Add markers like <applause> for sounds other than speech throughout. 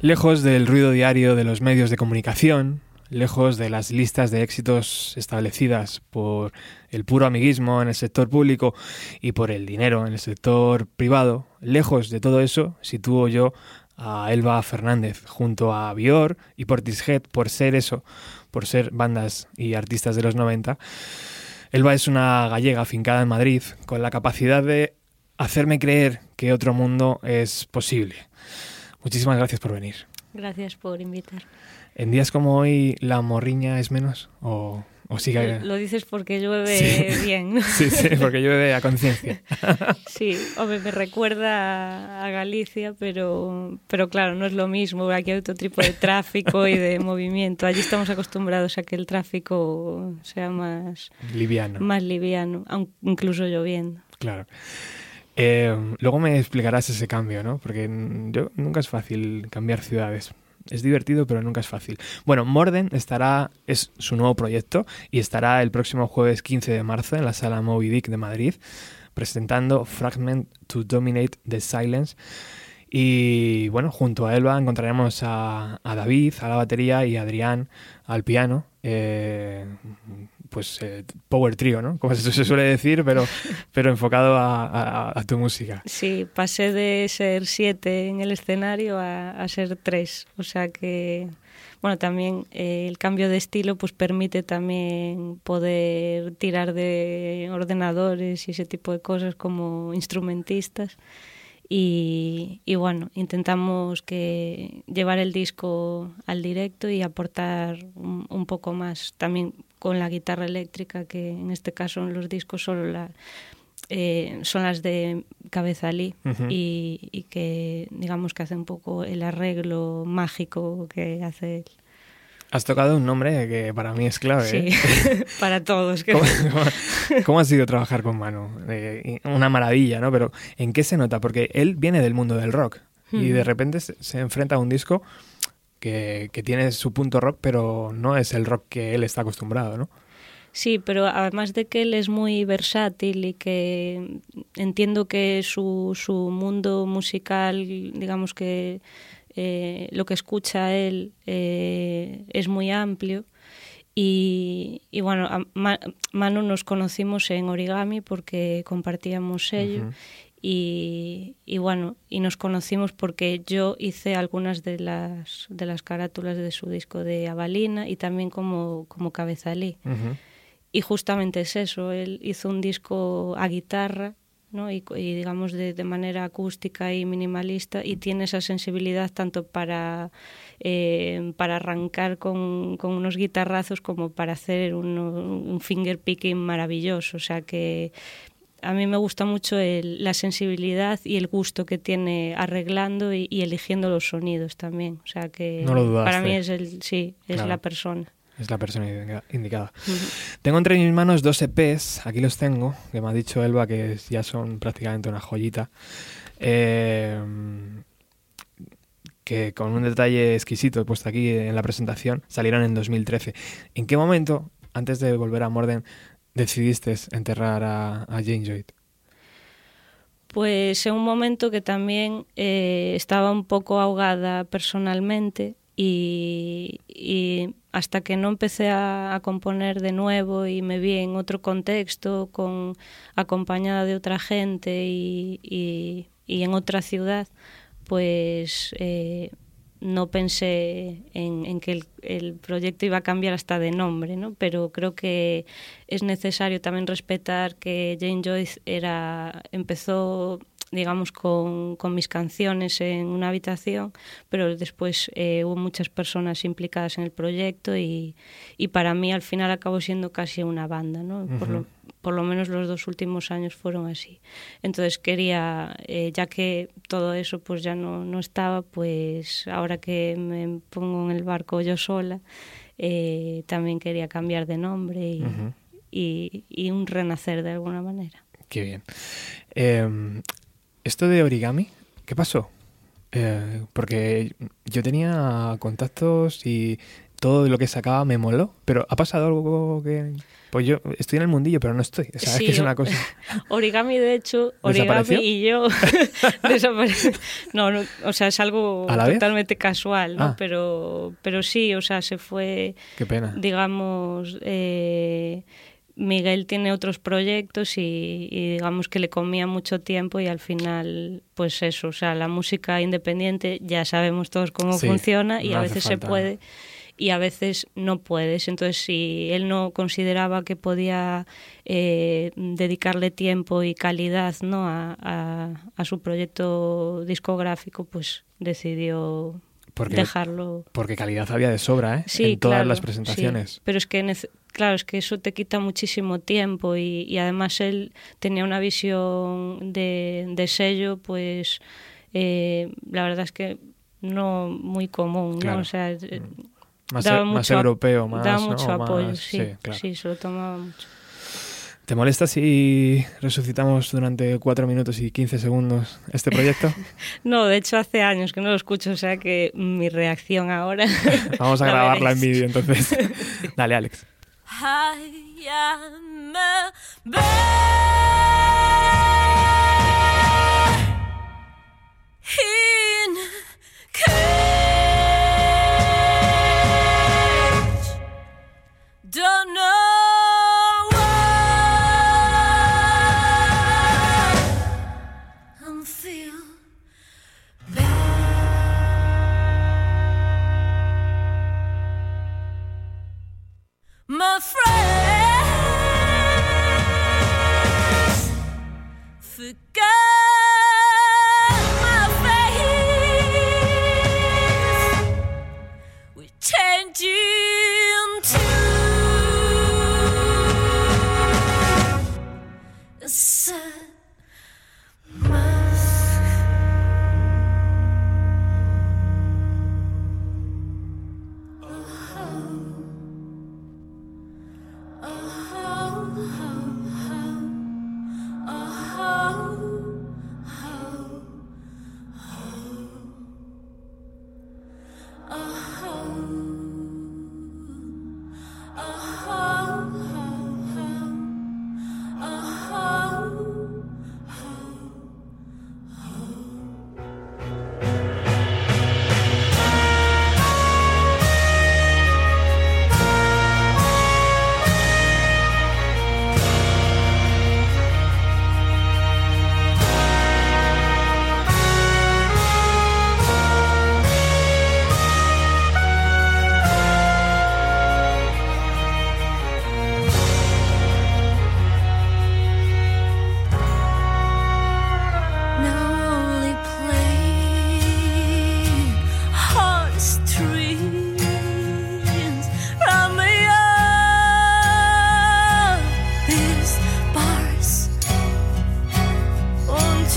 Lejos del ruido diario de los medios de comunicación, lejos de las listas de éxitos establecidas por el puro amiguismo en el sector público y por el dinero en el sector privado, lejos de todo eso, sitúo yo a Elba Fernández junto a Bior y Portishead por ser eso, por ser bandas y artistas de los 90. Elba es una gallega afincada en Madrid con la capacidad de hacerme creer que otro mundo es posible. Muchísimas gracias por venir. Gracias por invitar. ¿En días como hoy la morriña es menos? ¿O, o sigue? Lo dices porque llueve <laughs> bien. <laughs> Sí, sí, porque llueve a conciencia. <laughs> Sí, hombre, me recuerda a Galicia, pero, pero claro, no es lo mismo. Aquí hay otro tipo de tráfico y de movimiento. Allí estamos acostumbrados a que el tráfico sea más liviano. Más liviano, incluso lloviendo. Claro. Eh, luego me explicarás ese cambio, ¿no? Porque yo, nunca es fácil cambiar ciudades. Es divertido, pero nunca es fácil. Bueno, Morden estará, es su nuevo proyecto y estará el próximo jueves 15 de marzo en la sala Moby Dick de Madrid presentando Fragment to Dominate the Silence. Y bueno, junto a Elba encontraremos a, David a la batería y a Adrián al piano. Eh, pues eh, power trio, ¿no? Como se suele decir, pero, <laughs> pero enfocado a, tu música. Sí, pasé de ser siete en el escenario a, ser tres, o sea que bueno, también eh, el cambio de estilo pues permite también poder tirar de ordenadores y ese tipo de cosas como instrumentistas. Y, y, bueno, intentamos que llevar el disco al directo y aportar un, un, poco más también con la guitarra eléctrica, que en este caso en los discos solo la, eh, son las de Cabezalí uh -huh. y, y, que digamos que hace un poco el arreglo mágico que hace él. Has tocado un nombre que para mí es clave. Sí, ¿eh? <laughs> para todos. ¿Cómo, cómo, cómo ha sido trabajar con Manu? Eh, una maravilla, ¿no? Pero ¿en qué se nota? Porque él viene del mundo del rock y de repente se, se enfrenta a un disco que, que, tiene su punto rock, pero no es el rock que él está acostumbrado, ¿no? Sí, pero además de que él es muy versátil y que entiendo que su, su mundo musical, digamos que eh, lo que escucha él eh, es muy amplio. Y, y bueno, a Manu nos conocimos en Origami porque compartíamos sello. Uh -huh. Y, y, bueno, y nos conocimos porque yo hice algunas de las, de las carátulas de su disco de Avalina y también como, como cabezalí. Uh -huh. Y justamente es eso, él hizo un disco a guitarra ¿no? y, y digamos de, de, manera acústica y minimalista y tiene esa sensibilidad tanto para, eh, para arrancar con, con, unos guitarrazos como para hacer un, un finger picking maravilloso. O sea que a mí me gusta mucho el, la sensibilidad y el gusto que tiene arreglando y, y eligiendo los sonidos también. O sea que no para mí es el sí, es claro. la persona. Es la persona indicada. Uh -huh. Tengo entre mis manos dos EPs, aquí los tengo, que me ha dicho Elba que ya son prácticamente una joyita. Eh, que con un detalle exquisito puesto aquí en la presentación, salieron en 2013. ¿En qué momento, antes de volver a Morden, decidiste enterrar a, Jane Joy? Pues en un momento que también eh, estaba un poco ahogada personalmente y, hasta que no empecé a, componer de nuevo y me vi en otro contexto, con, acompañada de otra gente y en otra ciudad, pues eh, no pensé en, en que el, el, proyecto iba a cambiar hasta de nombre, ¿no? pero creo que es necesario también respetar que Jane Joyce era, empezó digamos, con, con, mis canciones en una habitación, pero después eh, hubo muchas personas implicadas en el proyecto y, y, para mí al final acabó siendo casi una banda, ¿no? Uh -huh. por, lo, por, lo, menos los dos últimos años fueron así. Entonces quería, eh, ya que todo eso pues ya no, no estaba, pues ahora que me pongo en el barco yo sola, eh, también quería cambiar de nombre y, uh -huh. y, y un renacer de alguna manera. Qué bien. Eh, esto de origami, ¿qué pasó? Eh, porque yo tenía contactos y todo lo que sacaba me moló, pero ¿ha pasado algo que...? Pues yo estoy en el mundillo, pero no estoy. O sea, es que es una cosa... <laughs> Origami, de hecho, Origami y yo. <laughs> No, no, o sea, es algo totalmente casual, ¿no? Ah. Pero, pero sí, o sea, se fue... Qué pena. Digamos... Eh, Miguel tiene otros proyectos y, digamos que le comía mucho tiempo y al final, pues eso, o sea, la música independiente ya sabemos todos cómo funciona y a veces se puede y a veces no puedes. Entonces, si él no consideraba que podía eh, dedicarle tiempo y calidad ¿no? a, a, su proyecto discográfico, pues decidió dejarlo. Porque calidad había de sobra, ¿eh? Sí, en todas las presentaciones. Pero es que claro, es que eso te quita muchísimo tiempo y, además él tenía una visión de, sello, pues eh, la verdad es que no muy común, ¿no? O sea, eh, mm. más, e- más europeo, más, daba mucho apoyo, sí, sí, se lo tomaba mucho. ¿Te molesta si resucitamos durante 4 minutos y 15 segundos este proyecto? <laughs> no, de hecho hace años que no lo escucho, o sea que mi reacción ahora... <laughs> <laughs> Vamos a grabarla en vídeo entonces. Dale, Alex.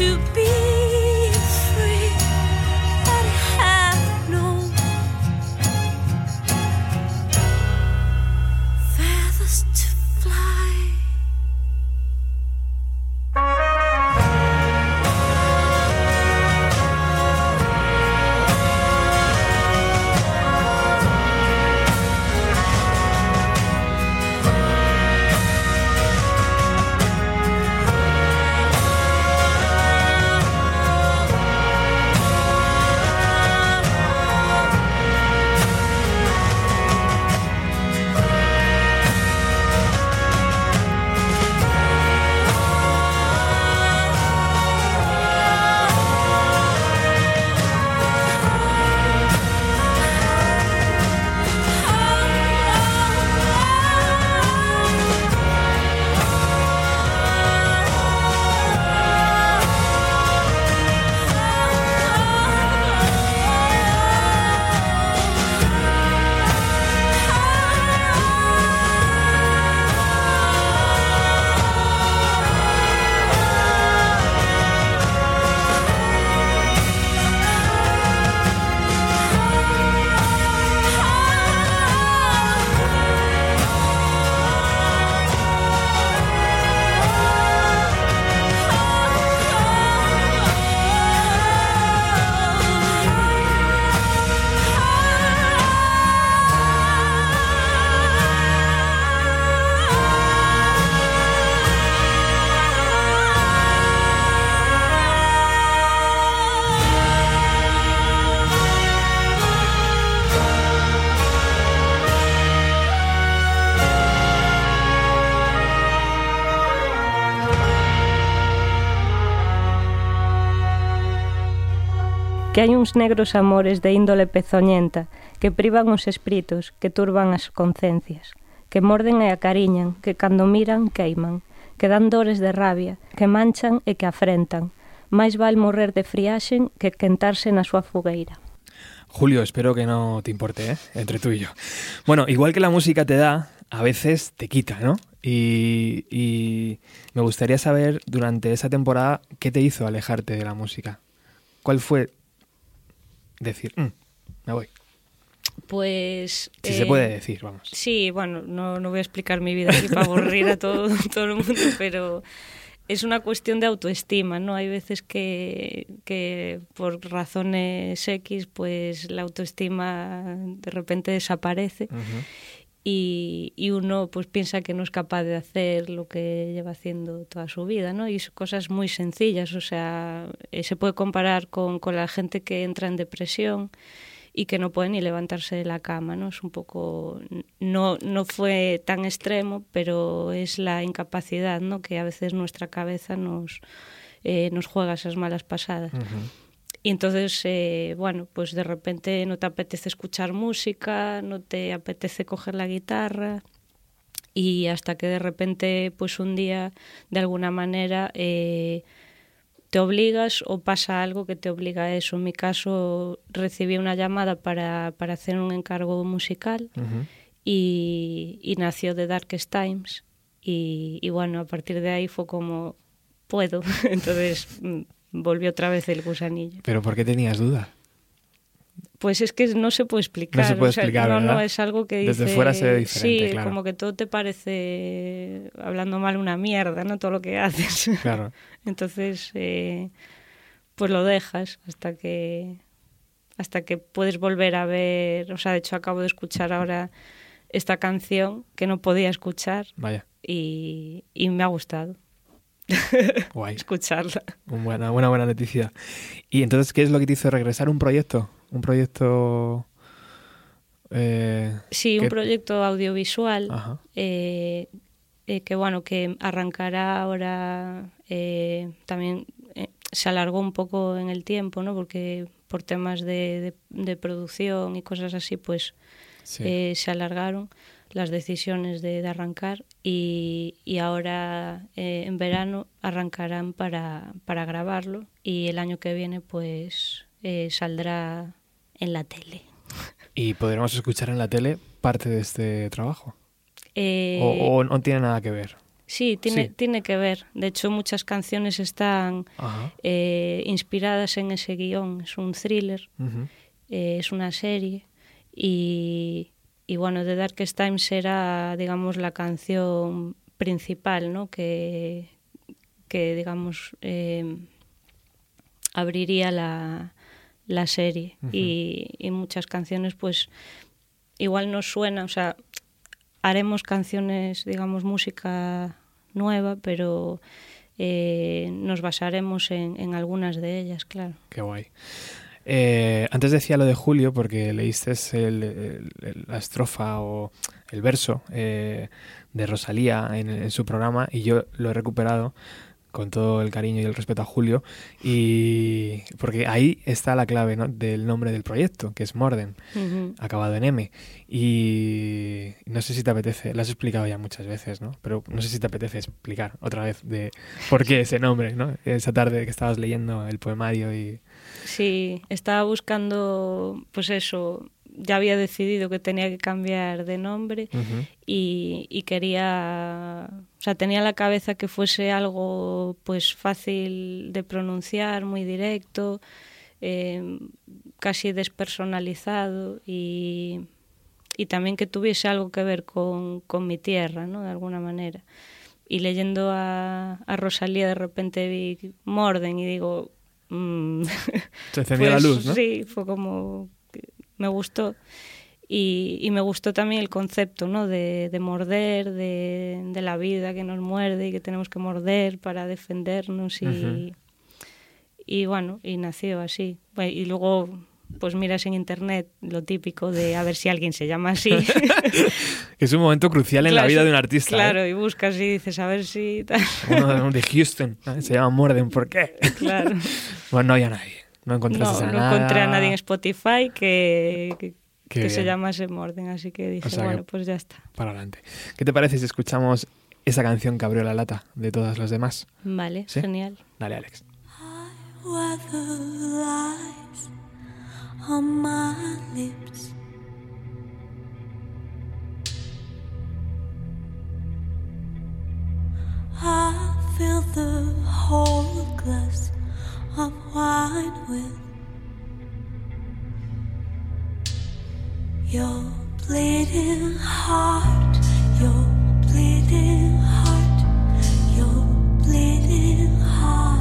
to be. Que hai uns negros amores de índole pezoñenta que privan os espíritos, que turban as concencias, que morden e acariñan, que cando miran queiman, que dan dores de rabia, que manchan e que afrentan. máis val morrer de friaxen que quentarse na súa fogueira. Julio, espero que no te importe, ¿eh? entre tú y yo. Bueno, igual que la música te da, a veces te quita, ¿no? Y, y me gustaría saber durante esa temporada qué te hizo alejarte de la música. ¿Cuál fue decir, "Mm, me voy? Pues... Si se eh, puede decir, vamos. Sí, bueno, no, no voy a explicar mi vida aquí para aburrir a todo, <laughs> todo el mundo, pero es una cuestión de autoestima, ¿no? Hay veces que, que por razones X, pues la autoestima de repente desaparece. Y, y uno pues piensa que no es capaz de hacer lo que lleva haciendo toda su vida, ¿no? Y son cosas muy sencillas, o sea, eh, se puede comparar con, con la gente que entra en depresión y que no puede ni levantarse de la cama, ¿no? Es un poco no no fue tan extremo, pero es la incapacidad, ¿no? Que a veces nuestra cabeza nos eh, nos juega esas malas pasadas. Y entonces, eh, bueno, pues de repente no te apetece escuchar música, no te apetece coger la guitarra y hasta que de repente, pues un día, de alguna manera, eh, te obligas o pasa algo que te obliga a eso. En mi caso, recibí una llamada para, para hacer un encargo musical y, y nació The Darkest Times y, y bueno, a partir de ahí fue como, puedo. <laughs> Entonces mm, volvió otra vez el gusanillo. ¿Pero por qué tenías duda? Pues es que no se puede explicar. No se puede o sea, explicar, no, no, es algo que Desde dice- fuera se ve diferente, Sí, claro. como que todo te parece, hablando mal, una mierda, ¿no? Todo lo que haces. Claro. <laughs> Entonces, eh, pues lo dejas hasta que hasta que puedes volver a ver. O sea, de hecho acabo de escuchar ahora esta canción que no podía escuchar Vaya, y, y me ha gustado <laughs> guay. escucharla. Buena, buena, buena noticia. ¿Y entonces qué es lo que te hizo regresar? ¿Un proyecto? ¿Un proyecto...? Eh, Sí, ¿Qué- un proyecto audiovisual. eh, eh, que bueno, que arrancará ahora eh, también se alargó un poco en el tiempo, ¿no? Porque por temas de, de- de producción y cosas así, pues Sí. se alargaron las decisiones de, de arrancar y, y ahora eh, en verano arrancarán para, para grabarlo y el año que viene pues eh, saldrá en la tele. ¿Y podremos escuchar en la tele parte de este trabajo? Eh, ¿O, o no tiene nada que ver? Sí, tiene, Sí. tiene que ver. De hecho, muchas canciones están inspiradas en ese guion. Es un thriller, es una serie. Y, y bueno, The Darkest Times era, digamos, la canción principal, ¿no? Que, que digamos, eh, abriría la, la serie. Y, y muchas canciones, pues, igual nos suena, o sea, haremos canciones, digamos, música nueva, pero eh, nos basaremos en, en algunas de ellas, claro. Qué guay. Eh, antes decía lo de Julio porque leíste el- el- el- la estrofa o el verso eh, de Rosalía en, en su programa y yo lo he recuperado con todo el cariño y el respeto a Julio y porque ahí está la clave ¿no? del nombre del proyecto que es Morden acabado en M. Y no sé si te apetece lo has explicado ya muchas veces no pero no sé si te apetece explicar otra vez de por qué ese nombre no esa tarde que estabas leyendo el poemario y Sí, estaba buscando, pues eso, ya había decidido que tenía que cambiar de nombre y quería, o sea, tenía en la cabeza que fuese algo pues fácil de pronunciar, muy directo, eh, casi despersonalizado y, y también que tuviese algo que ver con, con mi tierra, ¿no? De alguna manera. Y leyendo a, a Rosalía de repente vi Morden y digo... mm, Se encendió la pues luz, ¿no? Sí, fue como me gustó. Y, y me gustó también el concepto, ¿no? De, de morder, de, de la vida que nos muerde y que tenemos que morder para defendernos y, y bueno, y nació así. Y luego, pues miras en internet lo típico de a ver si alguien se llama así. <laughs> Que es un momento crucial en la Claro, vida eso- de un artista. Claro, ¿eh? y buscas y dices a ver si tal. Uno de- Houston, ¿eh? se llama Morden, ¿por qué? claro. <laughs> Bueno, no había nadie. No encontraste no, a no nada. encontré a nadie en Spotify que, que, que se llamase Morden, así que dije, O sea que- bueno, pues ya está. Para adelante. ¿Qué te parece si escuchamos esa canción que abrió la lata de todas las demás? Vale, ¿Sí? genial. Dale, Alex. lies on my lips. I fill the whole glass of wine with your bleeding heart, your bleeding heart, your bleeding heart.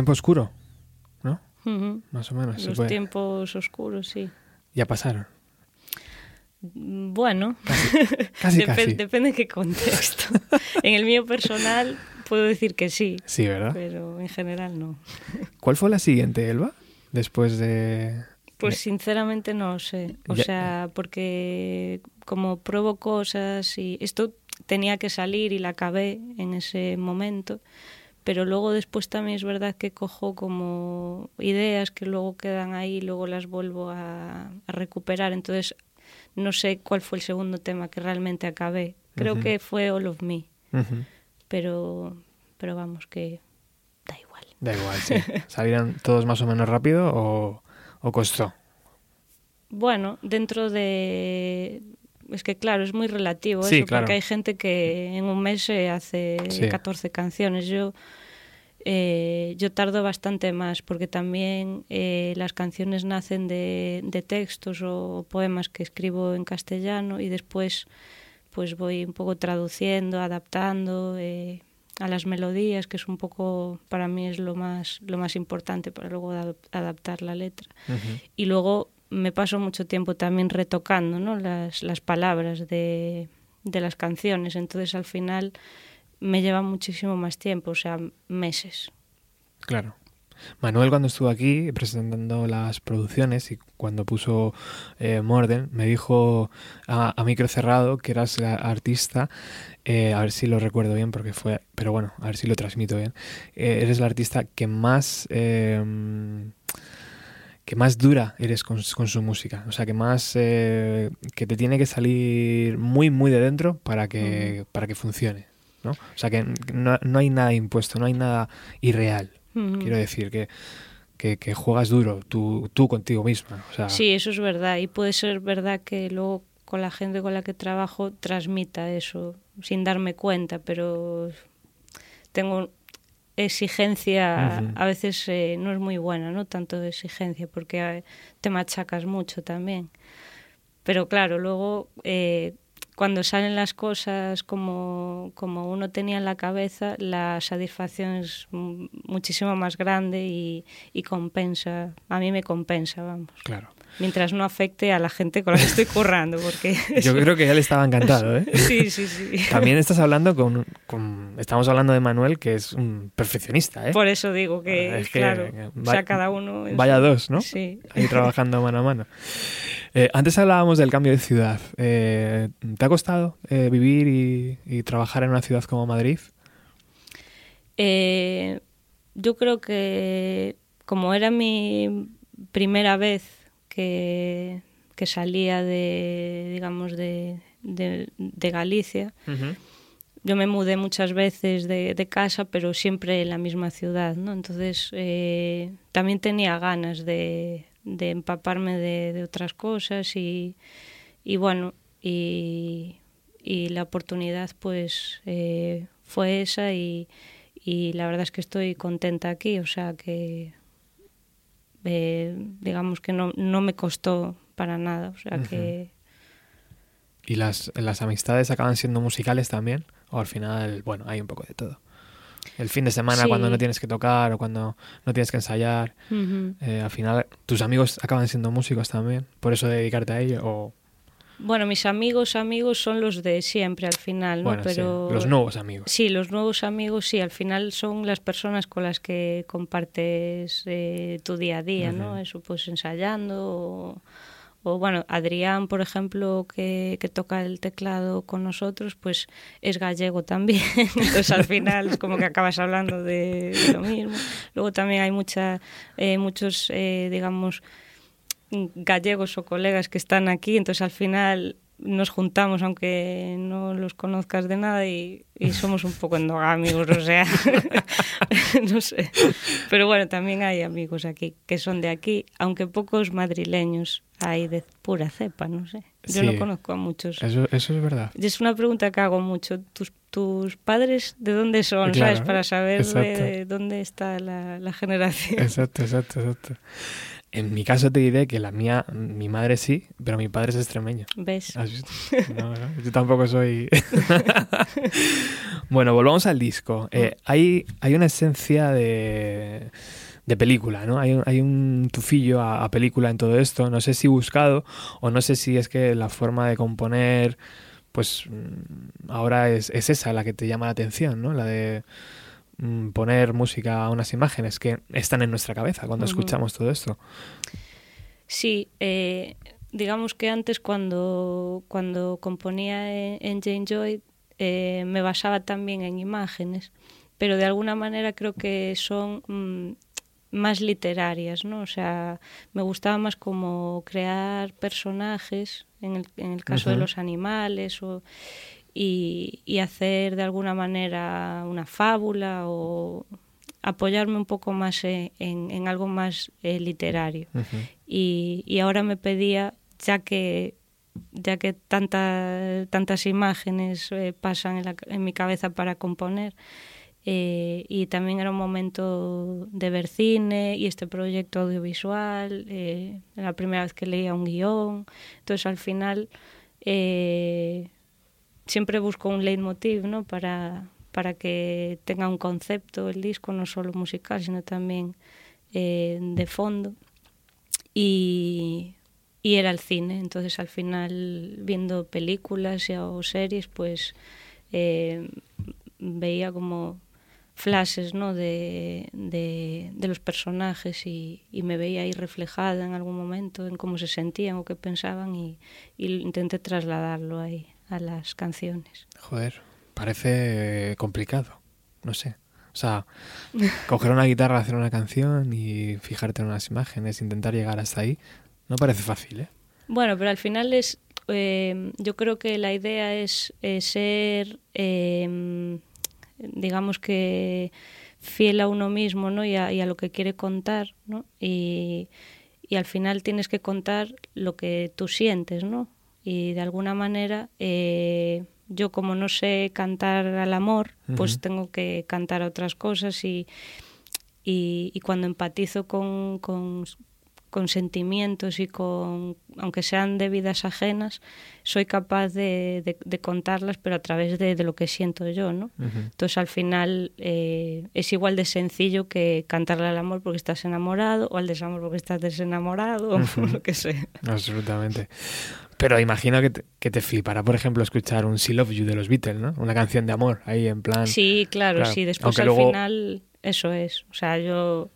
tiempo oscuro, ¿no? Más o menos. Los tiempos oscuros, sí. Ya pasaron. Bueno, Casi, <laughs> depe- casi. depende de qué contexto. <laughs> en el mío personal puedo decir que sí, Sí, ¿verdad? pero en general no. ¿Cuál fue la siguiente, Elba? Después de... Pues sinceramente no sé. O Ya- sea, porque como pruebo cosas y esto tenía que salir y la acabé en ese momento, pero luego después también es verdad que cojo como ideas que luego quedan ahí y luego las vuelvo a, a recuperar. Entonces no sé cuál fue el segundo tema que realmente acabé. Creo que fue All of Me, pero, pero vamos que da igual. Da igual, sí. <laughs> ¿Salieron todos más o menos rápido o, o costó? Bueno, dentro de... Es que claro, es muy relativo Sí, eso, claro. porque hay gente que en un mes se hace Sí. 14 canciones. Yo, eh, yo tardo bastante más, porque también eh, las canciones nacen de, de textos o poemas que escribo en castellano y después pues voy un poco traduciendo, adaptando eh, a las melodías, que es un poco, para mí es lo más, lo más importante para luego adap- adaptar la letra. Y luego me paso mucho tiempo también retocando ¿no? las, las palabras de, de las canciones, entonces al final me lleva muchísimo más tiempo, o sea, meses. Claro. Manuel cuando estuvo aquí presentando las producciones y cuando puso eh, Morden me dijo a, a micro cerrado que eras la artista, eh, a ver si lo recuerdo bien porque fue, pero bueno, a ver si lo transmito bien, Eh, eres la artista que más eh, que más dura eres con, con su música, o sea que más eh, que te tiene que salir muy muy de dentro para que para que funcione, ¿no? O sea que no, no hay nada impuesto, no hay nada irreal. Quiero decir que, que, que juegas duro, tú, tú contigo misma. O sea, Sí, eso es verdad y puede ser verdad que luego con la gente con la que trabajo transmita eso sin darme cuenta, pero tengo exigencia, a veces eh, no es muy buena, ¿no? Tanto de exigencia, porque eh, te machacas mucho también. Pero claro, luego eh, cuando salen las cosas como, como uno tenía en la cabeza, la satisfacción es muchísimo más grande y, y compensa, a mí me compensa, vamos. claro. Mientras no afecte a la gente con la que estoy currando, porque... <laughs> Yo creo que él estaba encantado, ¿eh? Sí, sí, sí. También estás hablando con, con- Estamos hablando de Manuel, que es un perfeccionista, ¿eh? Por eso digo que, Ah, es que, claro, o sea, cada uno... Vaya dos, ¿no? Sí. Ahí trabajando mano a mano. Eh, antes hablábamos del cambio de ciudad. Eh, ¿Te ha costado eh, vivir y, y trabajar en una ciudad como Madrid? Eh, yo creo que como era mi primera vez que, que salía de, digamos, de, de, de Galicia, yo me mudé muchas veces de, de casa, pero siempre en la misma ciudad, ¿no? Entonces también tenía ganas de, de empaparme de, de otras cosas y, y bueno, y, la oportunidad pues eh, fue esa y, y la verdad es que estoy contenta aquí, o sea que eh, digamos que no, no me costó para nada, o sea que... ¿Y las, las amistades acaban siendo musicales también? ¿O al final, bueno, hay un poco de todo? El fin de semana Sí. cuando no tienes que tocar o cuando no tienes que ensayar, eh, al final tus amigos acaban siendo músicos también, por eso dedicarte a ello o Bueno, mis amigos, amigos son los de siempre al final, ¿no? bueno, sí, Pero los nuevos amigos. Sí, los nuevos amigos, sí, al final son las personas con las que compartes eh, tu día a día, ¿no? Eso, pues ensayando o, o, bueno, Adrián, por ejemplo, que, toca el teclado con nosotros, pues es gallego también, <laughs> entonces al final es como que acabas hablando de, de lo mismo. Luego también hay mucha, eh, muchos, eh, digamos, gallegos o colegas que están aquí, entonces al final nos juntamos aunque no los conozcas de nada y, y somos un poco endogámicos, o sea, <laughs> no sé. Pero bueno, también hay amigos aquí que son de aquí, aunque pocos madrileños hay de pura cepa, no sé. Yo no conozco a muchos. Eso, eso es verdad. Y es una pregunta que hago mucho. ¿Tus, tus padres de dónde son? Claro, ¿Sabes? Para saber de dónde está la, la generación. Exacto, exacto, exacto. En mi caso te diré que la mía, mi madre sí, pero mi padre es extremeño. ¿Ves? ¿Has visto? No, no, yo tampoco soy. <laughs> bueno, volvamos al disco. Eh, hay, hay una esencia de, de película, ¿no? Hay un, hay un tufillo a, a película en todo esto. No sé si buscado o no sé si es que la forma de componer, pues mm, ahora es, es esa la que te llama la atención, ¿no? La de mm, poner música a unas imágenes que están en nuestra cabeza cuando escuchamos todo esto. Sí, eh, digamos que antes cuando, cuando componía en, en Jane Joy eh, me basaba también en imágenes, pero de alguna manera creo que son mm, más literarias, ¿no? O sea, me gustaba más como crear personajes, en el, en el caso de los animales, o, y, y hacer de alguna manera una fábula o apoyarme un poco más en, en- en algo más eh, literario. Y, y ahora me pedía, ya que ya que tanta- tantas imágenes eh, pasan en, la- en mi cabeza para componer, eh, y también era un momento de ver cine y este proyecto audiovisual, era la primera vez que leía un guion, entonces al final eh, siempre busco un leitmotiv ¿no? para, para que tenga un concepto el disco, no solo musical, sino también eh, de fondo y, era el cine. Entonces al final viendo películas y- o series pues eh, veía como flashes ¿no? de, de, los personajes y, me veía ahí reflejada en algún momento en cómo se sentían o qué pensaban y intenté trasladarlo ahí a las canciones. Joder, parece complicado. No sé. O sea, <laughs> coger una guitarra, hacer una canción y fijarte en unas imágenes, intentar llegar hasta ahí, no parece fácil, ¿eh? Bueno, pero al final es, eh, yo creo que la idea es ser, eh, digamos que fiel a uno mismo, ¿no? Y a, y a lo que quiere contar, ¿no? Y, y al final tienes que contar lo que tú sientes, ¿no? Y de alguna manera, eh, yo como no sé cantar al amor, pues Ujú. tengo que cantar otras cosas y, y, y cuando empatizo con, con, con sentimientos y con, aunque sean de vidas ajenas, soy capaz de, de- de contarlas, pero a través de, de lo que siento yo, ¿no? Ujú. Entonces al final eh, es igual de sencillo que cantarle al amor porque estás enamorado o al desamor porque estás desenamorado <laughs> Ujú. o lo que sea. Absolutamente. Pero imagino que te, que te flipará, por ejemplo, escuchar un She Love You de los Beatles, ¿no? Una canción de amor, ahí en plan... Sí, claro, Claro, sí. Después aunque al luego- final eso es. O sea, yo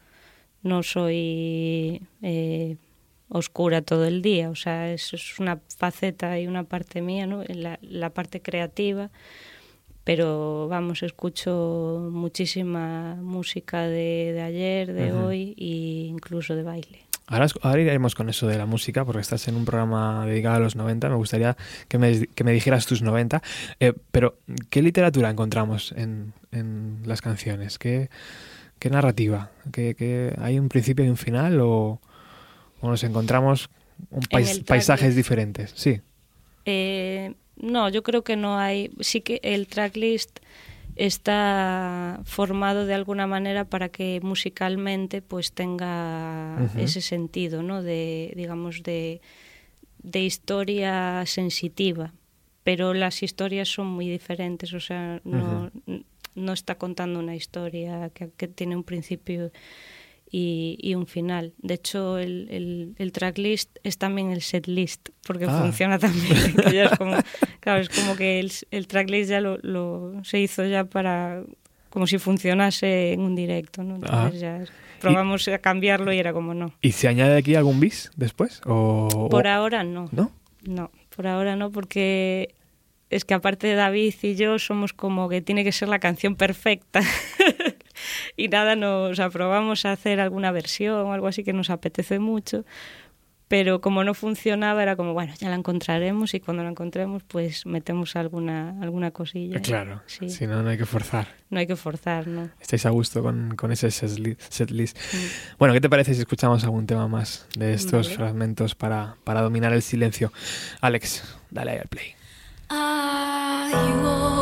no soy eh, oscura todo el día. O sea, eso es una faceta y una parte mía, ¿no? La, la parte creativa. Pero vamos, escucho muchísima música de, de ayer, de hoy e incluso de baile. Ahora, ahora iremos con eso de la música, porque estás en un programa dedicado a los 90. Me gustaría que me, que me dijeras tus 90. Eh, pero, ¿qué literatura encontramos en, en las canciones? ¿Qué, qué narrativa? ¿Qué, qué- ¿Hay un principio y un final? ¿O, o nos encontramos un pais- el paisajes diferentes? Sí. Eh, no, yo creo que no hay. Sí que el tracklist está formado de alguna manera para que musicalmente pues tenga ese sentido, ¿no? De, digamos, de, de historia sensitiva. Pero las historias son muy diferentes, o sea, no, no está contando una historia que, que tiene un principio y, y un final. De hecho, el, el, el tracklist es también el setlist, porque Ah. funciona también. <laughs> que ya es como, <laughs> claro, es como que el, el tracklist ya lo, lo se hizo ya para como si funcionase en un directo, ¿no? Entonces ya probamos a cambiarlo y era como no. ¿Y se añade aquí algún bis después? ¿O, Por o- ahora no. ¿No? No, por ahora no, porque es que aparte de David y yo somos como que tiene que ser la canción perfecta. <laughs> <laughs> y nada, nos aprobamos a hacer alguna versión o algo así que nos apetece mucho. Pero como no funcionaba, era como, bueno, ya la encontraremos y cuando la encontremos, pues metemos alguna, alguna cosilla. Claro, Sí. si no, no hay que forzar. No hay que forzar, ¿no? Estáis a gusto con, con ese setli- setlist. Mm. Bueno, ¿qué te parece si escuchamos algún tema más de estos Vale. fragmentos para, para dominar el silencio? Alex, dale ahí al play. Are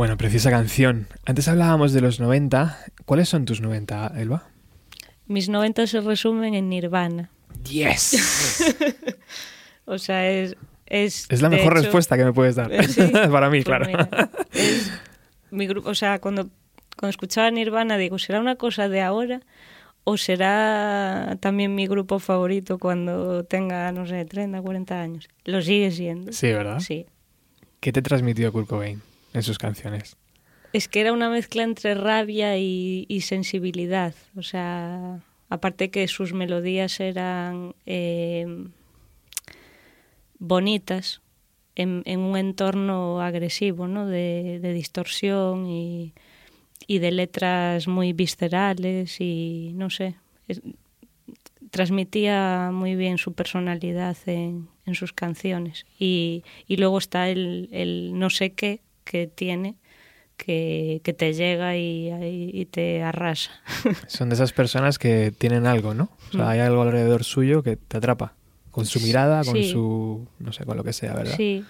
Bueno, preciosa canción. Antes hablábamos de los 90. ¿Cuáles son tus 90, Elba? Mis 90 se resumen en Nirvana. ¡Yes! <laughs> O sea, es... Es, es la mejor hecho, respuesta que me puedes dar. eh, sí, <laughs> Para mí, pues claro. mira, es mi grupo, o sea, cuando, cuando escuchaba Nirvana digo, ¿será una cosa de ahora o será también mi grupo favorito cuando tenga, no sé, 30, 40 años? Lo sigue siendo. Sí, ¿verdad? Sí. ¿Qué te transmitió Kurt Cobain en sus canciones? Es que era una mezcla entre rabia y, sensibilidad. O sea, aparte que sus melodías eran eh, bonitas en, un entorno agresivo, ¿no? De, distorsión y, de letras muy viscerales y no sé. transmitía muy bien su personalidad en, sus canciones. Y, luego está el no sé qué que tiene que, que te llega y, te arrasa. <laughs> Son de esas personas que tienen algo, ¿no? O sea, Mm. hay algo alrededor suyo que te atrapa. Con su mirada, con Sí. su... no sé, con lo que sea, ¿verdad? Sí,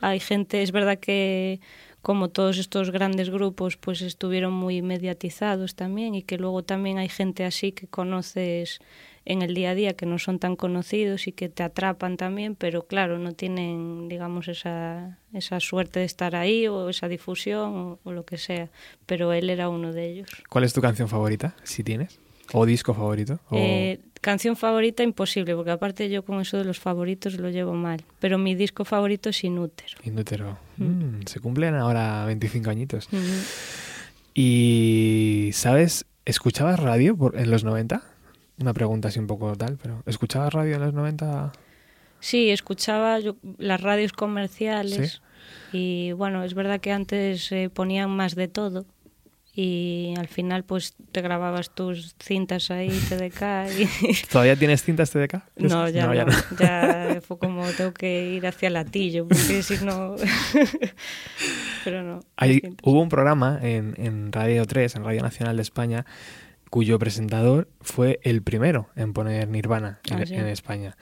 hay gente, es verdad que como todos estos grandes grupos pues estuvieron muy mediatizados también y que luego también hay gente así que conoces en el día a día que no son tan conocidos y que te atrapan también, pero claro, no tienen, digamos, esa, esa suerte de estar ahí o esa difusión o, o lo que sea, pero él era uno de ellos. ¿Cuál es tu canción favorita, si tienes? ¿O disco favorito? O... Eh, canción favorita imposible, porque aparte yo con eso de los favoritos lo llevo mal, pero mi disco favorito es Inútero. Inútero. Mm, se cumplen ahora 25 añitos. Y, ¿sabes? ¿Escuchabas radio por- en los 90? Una pregunta así un poco tal, pero ¿escuchabas radio en los 90? Sí, escuchaba yo, las radios comerciales y bueno, es verdad que antes eh, ponían más de todo y al final pues te grababas tus cintas ahí, TDK y... <laughs> ¿Todavía tienes cintas TDK? No, ya no, ya fue como tengo que ir hacia Latillo, porque si no... <laughs> Pero no. Hay- hubo un programa en, en Radio 3, en Radio Nacional de España, cuyo presentador fue el primero en poner Nirvana en, Ah, sí. en España.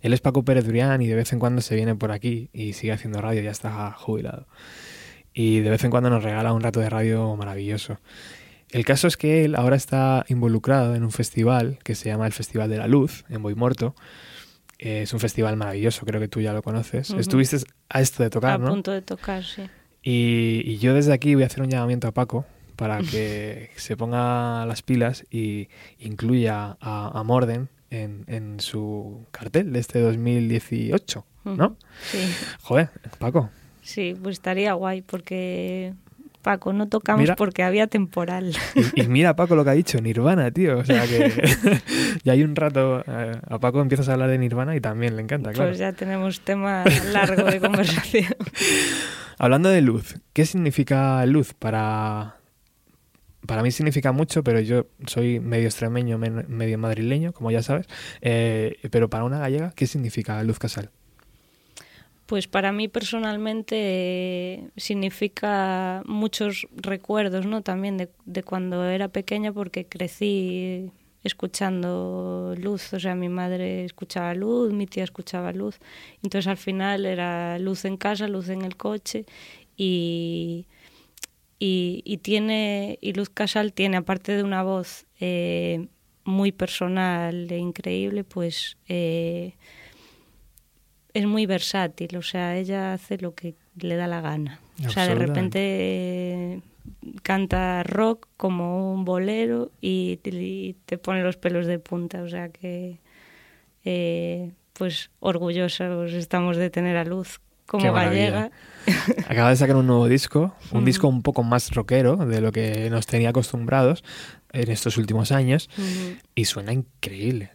Él es Paco Pérez Durián y de vez en cuando se viene por aquí y sigue haciendo radio, ya está jubilado. Y de vez en cuando nos regala un rato de radio maravilloso. El caso es que él ahora está involucrado en un festival que se llama el Festival de la Luz, en Boimorto. Eh, Es un festival maravilloso, creo que tú ya lo conoces. Ujú. Estuviste a esto de tocar, a ¿no? punto de tocar, sí. Y, y yo desde aquí voy a hacer un llamamiento a Paco para que <laughs> se ponga las pilas y incluya a, a Morden en, en su cartel de este 2018, ¿no? Sí. Joder, Paco, Sí, pues estaría guay porque Paco, no tocamos Mira. porque había temporal. <laughs> y, y mira Paco lo que ha dicho, Nirvana, tío. O sea que <laughs> <laughs> ya hay un rato, eh, a Paco empiezas a hablar de Nirvana y también le encanta, claro. Pues ya tenemos tema largo de conversación. Hablando de luz, ¿qué significa luz para... Para mí significa mucho, pero yo soy medio extremeño, medio madrileño, como ya sabes. Eh, pero para una gallega, ¿qué significa luz casal? Pues para mí personalmente eh, significa muchos recuerdos, ¿no? También de, de cuando era pequeña porque crecí escuchando luz, o sea, mi madre escuchaba luz, mi tía escuchaba luz, entonces al final era luz en casa, luz en el coche y, y, tiene, y Luz Casal tiene, aparte de una voz eh, muy personal e increíble, pues... eh, es muy versátil, o sea, ella hace lo que le da la gana. O sea, de repente eh, canta rock como un bolero y, te- y te pone los pelos de punta, o sea que eh, pues orgullosos estamos de tener a Luz como gallega. <laughs> Acaba de sacar un nuevo disco, un disco un poco más rockero de lo que nos tenía acostumbrados en estos últimos años y suena increíble.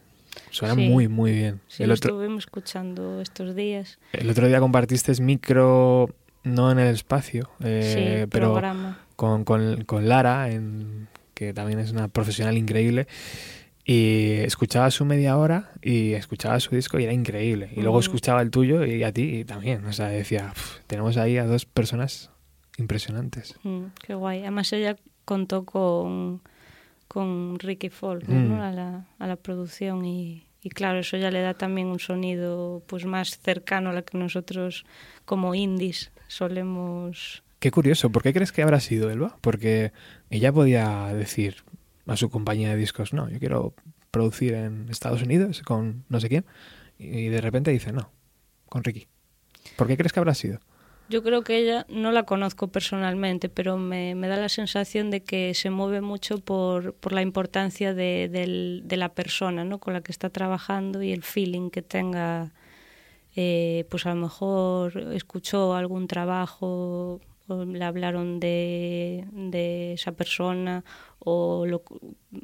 Suena Sí. muy, muy bien. Sí, el, lo otro, estuvimos escuchando estos días. el otro día compartiste micro, no en el espacio, eh, sí, pero con, con, con Lara, en, que también es una profesional increíble. Y escuchaba su media hora y escuchaba su disco y era increíble. Y luego Ujú. escuchaba el tuyo y a ti y también. O sea, decía, "Uf, tenemos ahí a dos personas impresionantes. Mm, qué guay. Además ella contó con, con Ricky Folk Mm. ¿no? a, la, a la producción y, y claro, eso ya le da también un sonido pues más cercano a la que nosotros como indies solemos Qué curioso, ¿por qué crees que habrá sido Elba? Porque ella podía decir a su compañía de discos, no, yo quiero producir en Estados Unidos con no sé quién, y de repente dice, no, con Ricky. ¿Por qué crees que habrá sido? Yo creo que ella no la conozco personalmente, pero me, da la sensación de que se mueve mucho por, por la importancia de, del- de la persona ¿no? con la que está trabajando y el feeling que tenga. Eh, pues a lo mejor escuchó algún trabajo, o le hablaron de, de esa persona o, lo,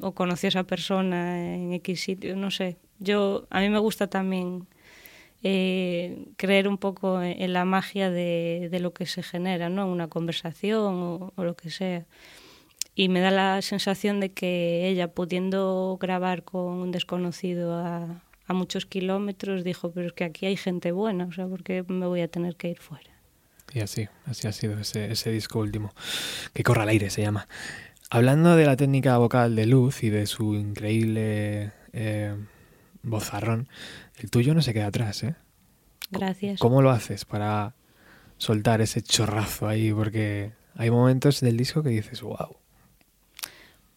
o conoció a esa persona en X sitio, no sé. Yo, a mí me gusta también eh, creer un poco en, en la magia de, de lo que se genera, ¿no? Una conversación o, o lo que sea. Y me da la sensación de que ella, pudiendo grabar con un desconocido a, a muchos kilómetros, dijo, pero es que aquí hay gente buena, o sea, ¿por qué me voy a tener que ir fuera? Y así, así ha sido ese, ese disco último, que corra al aire se llama. Hablando de la técnica vocal de Luz y de su increíble eh, vozarrón, el tuyo no se queda atrás, ¿eh? Gracias. ¿Cómo lo haces para soltar ese chorrazo ahí? Porque hay momentos del disco que dices, wow.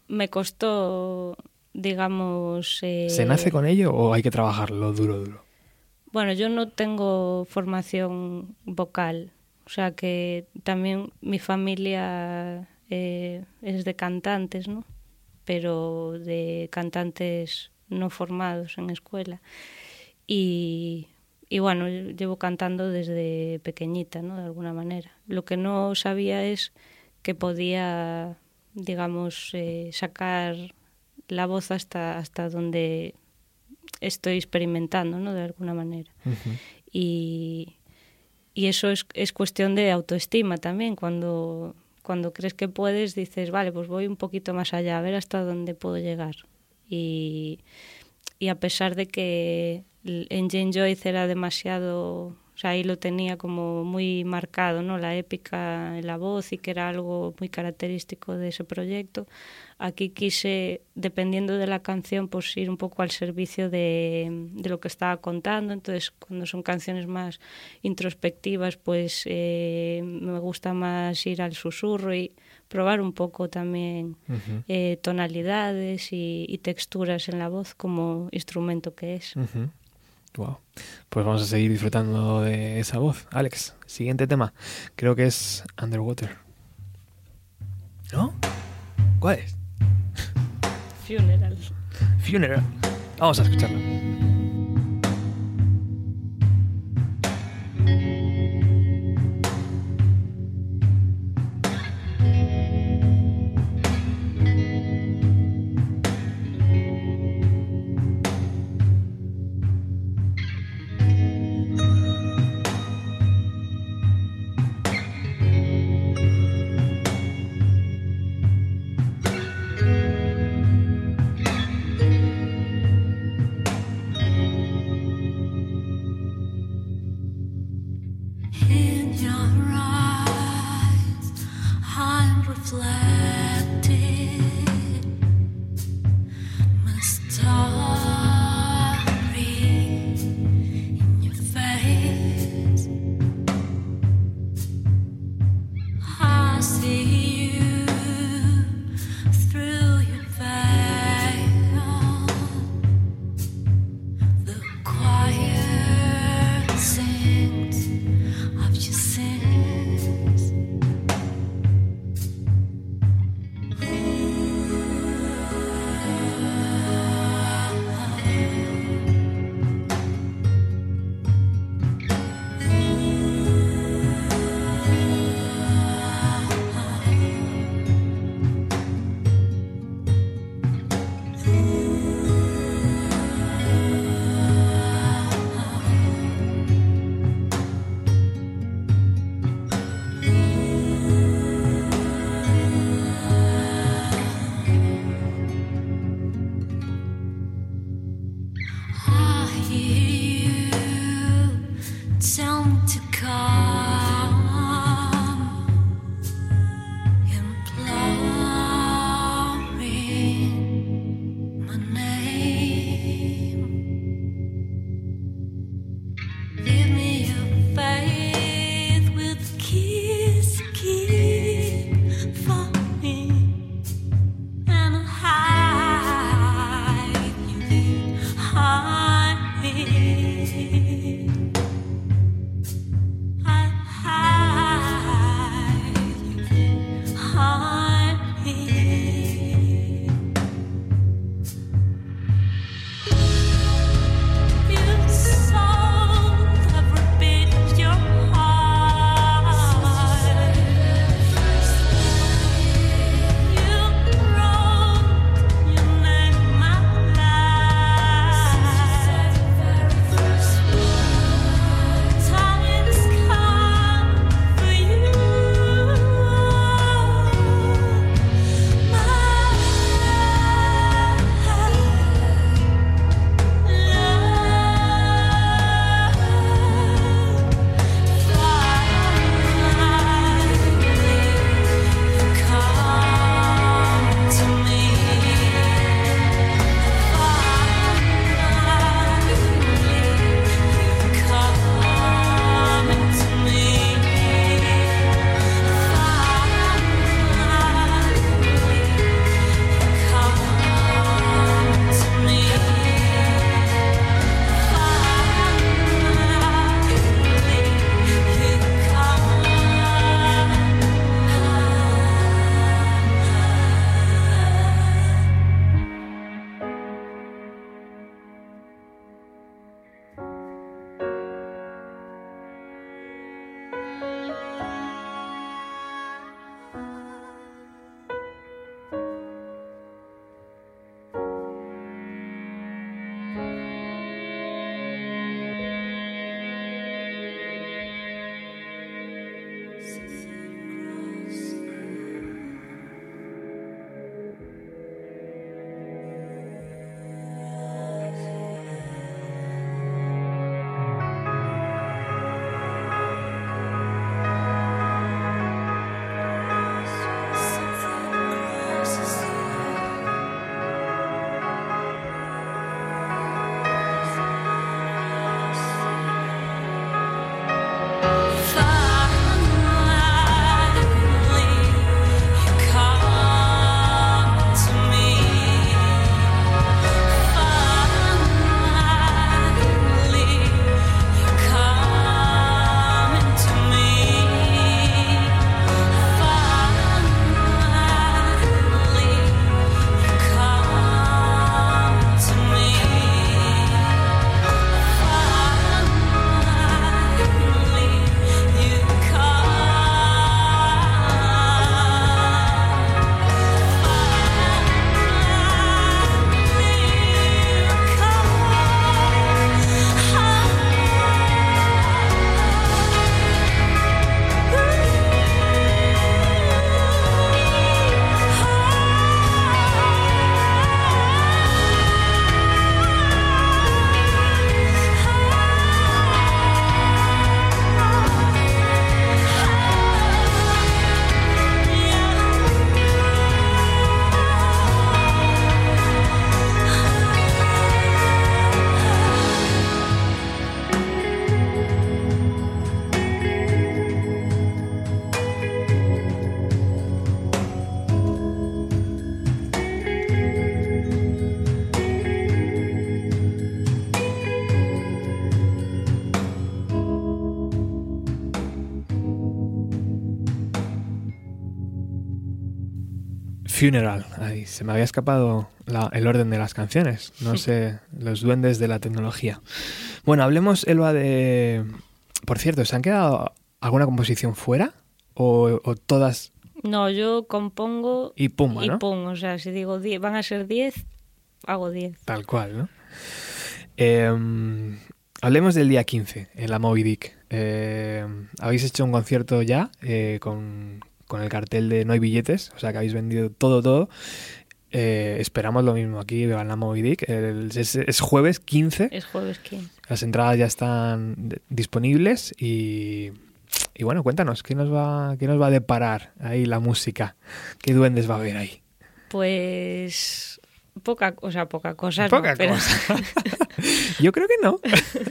Me costó, digamos... eh, ¿Se nace con ello o hay que trabajarlo duro, duro? Bueno, yo no tengo formación vocal, o sea que también mi familia eh, es de cantantes, ¿no? Pero de cantantes no formados en escuela. Y, y bueno, llevo cantando desde pequeñita, ¿no? De alguna manera. Lo que no sabía es que podía, digamos, eh, sacar la voz hasta, hasta donde estoy experimentando, ¿no? De alguna manera. Y, y eso es, es cuestión de autoestima también. Cuando, cuando crees que puedes, dices, vale, pues voy un poquito más allá, a ver hasta dónde puedo llegar. Y, y a pesar de que en Jane Joyce era demasiado, o sea, ahí lo tenía como muy marcado, ¿no? La épica en la voz y que era algo muy característico de ese proyecto. Aquí quise, dependiendo de la canción, pues ir un poco al servicio de, de lo que estaba contando. Entonces, cuando son canciones más introspectivas, pues eh, me gusta más ir al susurro y probar un poco también Ujú. eh, tonalidades y, y texturas en la voz como instrumento que es. Ujú. Wow. Pues vamos a seguir disfrutando de esa voz. Alex, siguiente tema. Creo que es Underwater. ¿No? ¿Cuál es? Funeral. Funeral. Vamos a escucharlo. Funeral. Ahí, se me había escapado la- el orden de las canciones. No sé, los duendes de la tecnología. Bueno, hablemos, Elba, de... Por cierto, ¿se han quedado alguna composición fuera? ¿O, o todas No, yo compongo y pumba, y no? pum. O sea, si digo 10, van a ser 10, hago 10. Tal cual, ¿no? Eh, hablemos del día 15 en la Moby Dick. Eh, habéis hecho un concierto ya eh, con, con el cartel de No hay billetes, o sea que habéis vendido todo, todo. Eh, esperamos lo mismo aquí en la Moby Dick. El- es, es jueves 15, Es jueves 15. las entradas ya están disponibles y, y bueno, cuéntanos, ¿qué nos, va, ¿qué nos va a deparar ahí la música? ¿Qué duendes va a haber ahí? Pues poca, o sea, poca cosa. Poca ¿no? Pero- cosa. <laughs> Yo creo que no.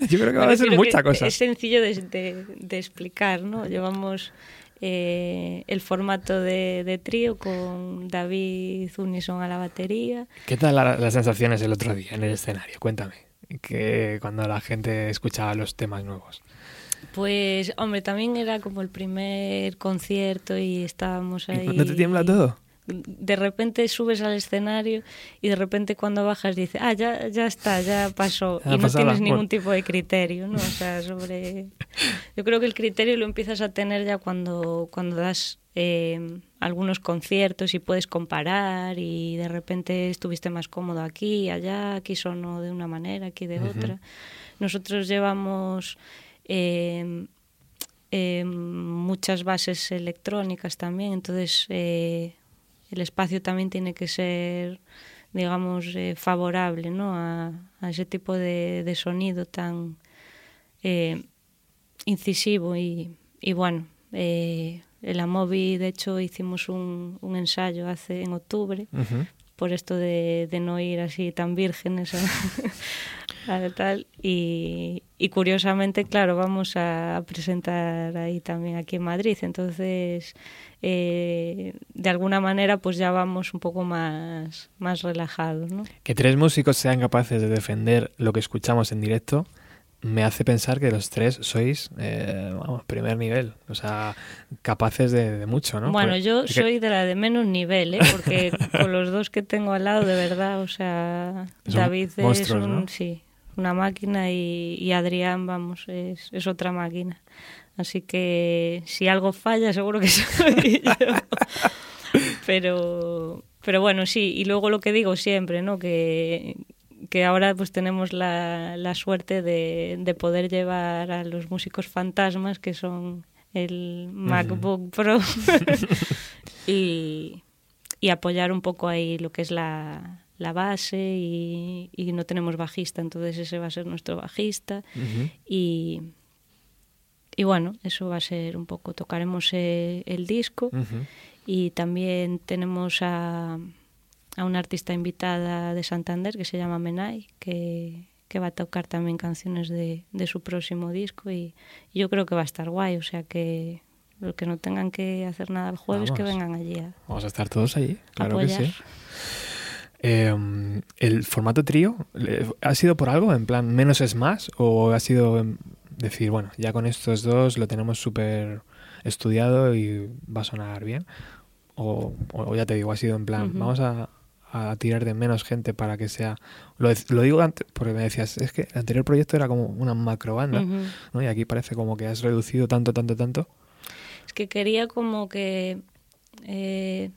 Yo creo que va a ser mucha cosa. Es sencillo de, de- de explicar, ¿no? Llevamos eh, el formato de, de trío con David Unison a la batería. ¿Qué tal la- las sensaciones el otro día en el escenario? Cuéntame. Que cuando la gente escuchaba los temas nuevos. Pues, hombre, también era como el primer concierto y estábamos ahí. ¿No te tiembla todo? De repente subes al escenario y de repente cuando bajas dices, ah, ya, ya está, ya pasó. Y no tienes ningún tipo de criterio, ¿no? O sea, sobre... <laughs> Yo creo que el criterio lo empiezas a tener ya cuando, cuando das eh, algunos conciertos y puedes comparar y de repente estuviste más cómodo aquí, allá, aquí sonó de una manera, aquí de otra. Nosotros llevamos... eh, eh, muchas bases electrónicas también, entonces eh, el espacio también tiene que ser, digamos, eh, favorable ¿no? a, a ese tipo de, de sonido tan eh, incisivo y, y bueno, eh, en la Movi de hecho hicimos un, un ensayo hace en octubre por esto de, de no ir así tan vírgenes a, tal y, y curiosamente claro vamos a presentar ahí también aquí en Madrid entonces eh, de alguna manera pues ya vamos un poco más más relajados ¿no? Que tres músicos sean capaces de defender lo que escuchamos en directo me hace pensar que los tres sois, eh, vamos, primer nivel. O sea, capaces de, de mucho, ¿no? bueno Porque- yo soy de la de menos nivel ¿eh? porque <laughs> con los dos que tengo al lado de verdad o sea David es monstruos, un ¿no? sí una máquina y, y Adrián vamos es, es otra máquina. Así que si algo falla seguro que <laughs> soy yo. Pero pero bueno sí y luego lo que digo siempre no que que ahora pues tenemos la, la suerte de, de poder llevar a los músicos fantasmas que son el MacBook Pro <laughs> y, y apoyar un poco ahí lo que es la, la base y, y no tenemos bajista, entonces ese va a ser nuestro bajista. Y, y bueno, eso va a ser un poco, tocaremos eh, el disco. Y también tenemos a, a una artista invitada de Santander que se llama Menai, que, que va a tocar también canciones de, de su próximo disco y, y yo creo que va a estar guay, o sea que los que no tengan que hacer nada el jueves que vengan allí a Vamos a estar todos allí, claro que sí. Eh, ¿El formato trío ha sido por algo? ¿En plan menos es más? ¿O ha sido em, decir, bueno, ya con estos dos lo tenemos súper estudiado y va a sonar bien? O, o ya te digo, ha sido en plan, vamos a, a tirar de menos gente para que sea... Lo, digo antes porque me decías, es que el anterior proyecto era como una macro banda. ¿no? Y aquí parece como que has reducido tanto, tanto, tanto. Es que quería como que eh,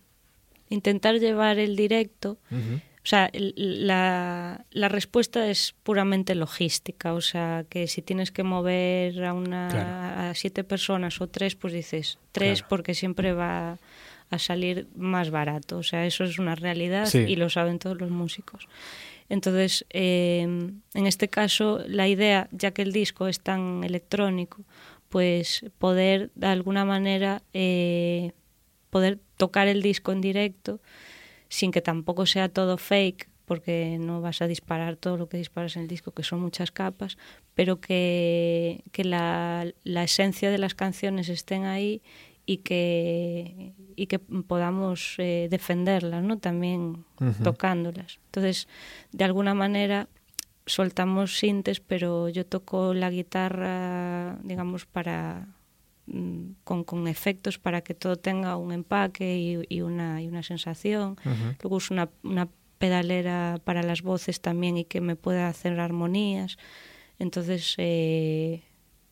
intentar llevar el directo. O sea, el- la, la respuesta es puramente logística. O sea, que si tienes que mover a una Claro. a siete personas o tres, pues dices tres Claro. porque siempre va a salir más barato. O sea, eso es una realidad Sí. y lo saben todos los músicos. Entonces, eh, en este caso, la idea, ya que el disco es tan electrónico, pues poder de alguna manera eh, poder tocar el disco en directo sin que tampoco sea todo fake, porque no vas a disparar todo lo que disparas en el disco, que son muchas capas, pero que, que la, la esencia de las canciones estén ahí y que, y que podamos eh, defenderlas, ¿no? También tocándolas. Entonces, de alguna manera soltamos sintes, pero yo toco la guitarra, digamos, para con, con efectos para que todo tenga un empaque y, y una, y una sensación. Ujú. Luego uso una, una pedalera para las voces también y que me pueda hacer armonías. Entonces, eh,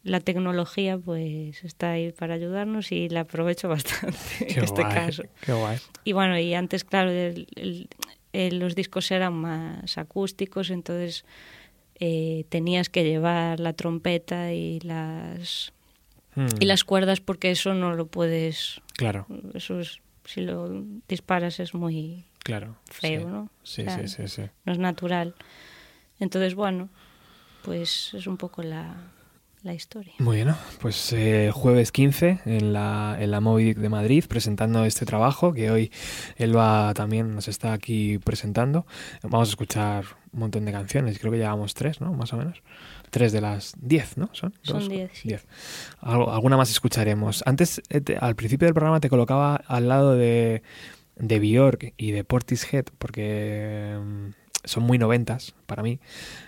la tecnología pues está ahí para ayudarnos y la aprovecho <laughs> bastante Qué en este guay, caso. Qué guay. Y bueno, y antes, claro, el- el- el- los discos eran más acústicos, entonces eh, tenías que llevar la trompeta y las, Mm, y las cuerdas porque eso no lo puedes, Claro, eso es, si lo disparas es muy claro. feo, sí. ¿no? Sí, O sea, sí, sí, sí. No es natural. Entonces, bueno, pues es un poco la, la historia. Muy bien, pues eh, jueves 15 en la, en la Moby Dick de Madrid presentando este trabajo que hoy Elba también nos está aquí presentando. Vamos a escuchar un montón de canciones, creo que llevamos tres, ¿no? Más o menos. Tres de las diez, ¿no? Son, Son Dos, diez, sí. diez. Algo- alguna más escucharemos. Antes, eh, te- al principio del programa te colocaba al lado de, de Bjork y de Portishead porque mm, son muy noventas para mí.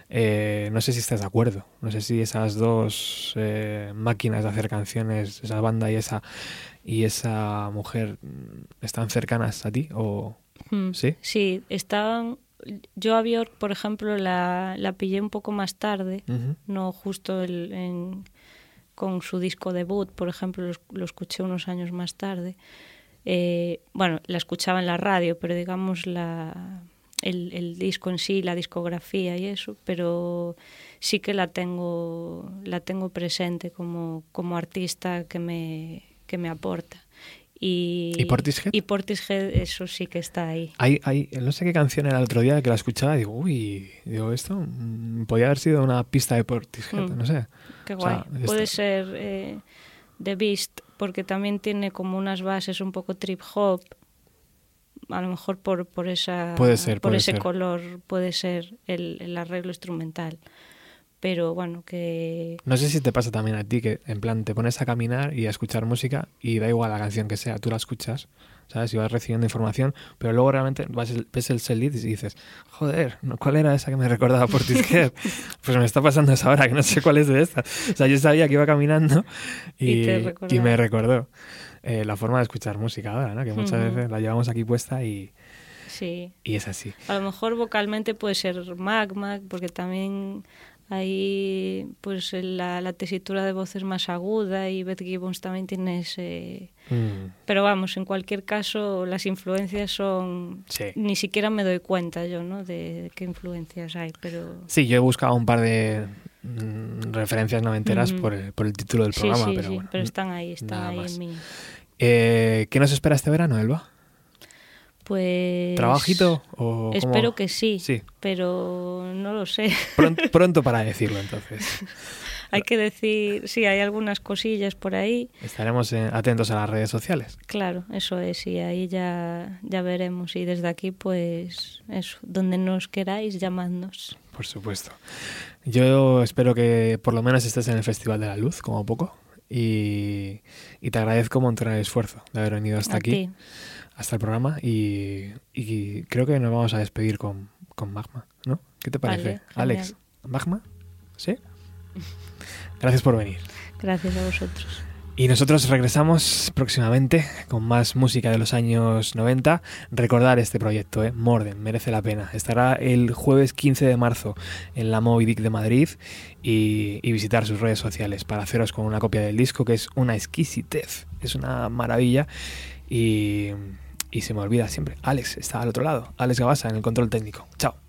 Eh, no sé si estás de acuerdo. No sé si esas dos eh, máquinas de hacer canciones, esa banda y esa y esa mujer mm, están cercanas a ti o Mm. sí. Sí, estaban. Yo a por ejemplo, la, la pillé un poco más tarde, no justo el- en- con su disco debut, por ejemplo, lo escuché unos años más tarde. Eh, bueno, la escuchaba en la radio, pero digamos la, el, el disco en sí, la discografía y eso, pero sí que la tengo, la tengo presente como, como artista que me, que me aporta. Y, ¿Y Portishead? Y Portishead, eso sí que está ahí. Hay, hay, no sé qué canción era el otro día que la escuchaba y digo, uy, digo, esto mm, podía haber sido una pista de Portishead, Mm. no sé. Qué O sea, guay. esto- Puede ser eh, The Beast, porque también tiene como unas bases un poco trip hop. A lo mejor por, por esa Puede ser, por puede ese ser. color puede ser el, el arreglo instrumental. Pero bueno, que No sé si te pasa también a ti que en plan te pones a caminar y a escuchar música y da igual la canción que sea, tú la escuchas, ¿sabes? Y vas recibiendo información, pero luego realmente vas el- ves el setlist y dices, joder. ¿cuál era esa que me <laughs> recordaba por Portishead? <laughs> pues me está pasando esa ahora que no sé cuál es de estas. O sea, yo sabía que iba caminando y, Y y me recordó eh, la forma de escuchar música ahora, ¿no? Que muchas Ujú. veces la llevamos aquí puesta y, sí. y es así. A lo mejor vocalmente puede ser magma, porque también hay pues la, la tesitura de voz es más aguda y Beth Gibbons también tiene ese... Mm, Pero vamos, en cualquier caso las influencias son... sí. Ni siquiera me doy cuenta yo, ¿no? De qué influencias hay, pero... Sí, yo he buscado un par de mm, referencias noventeras por, el, por el título del programa, sí, pero sí, bueno. pero están ahí, están nada ahí más. en mí. Eh, ¿Qué nos espera este verano, Elba? Pues... ¿Trabajito? O cómo? Espero que sí, Sí, pero no lo sé. pronto, <laughs> pronto para decirlo entonces. hay que decir, sí, hay algunas cosillas por ahí. Estaremos eh, atentos a las redes sociales. Claro, eso es, y ahí ya, ya veremos. Y desde aquí, pues, eso, donde nos queráis, llamadnos. Por supuesto. Yo espero que por lo menos estés en el Festival de la Luz, como poco. Y, y te agradezco un montón el esfuerzo de haber venido hasta A aquí, ti. Hasta el programa. Y, y creo que nos vamos a despedir con, con Magma, ¿no? ¿Qué te parece? Vale, Alex. ¿Magma? ¿Sí? Gracias por venir. Gracias a vosotros. Y nosotros regresamos próximamente con más música de los años 90. Recordar este proyecto, ¿eh? Morden, merece la pena. Estará el jueves 15 de marzo en la Moby Dick de Madrid y, y visitar sus redes sociales para haceros con una copia del disco que es una exquisitez, es una maravilla y, y se me olvida siempre. Alex está al otro lado, Alex Gabasa en el control técnico. Chao.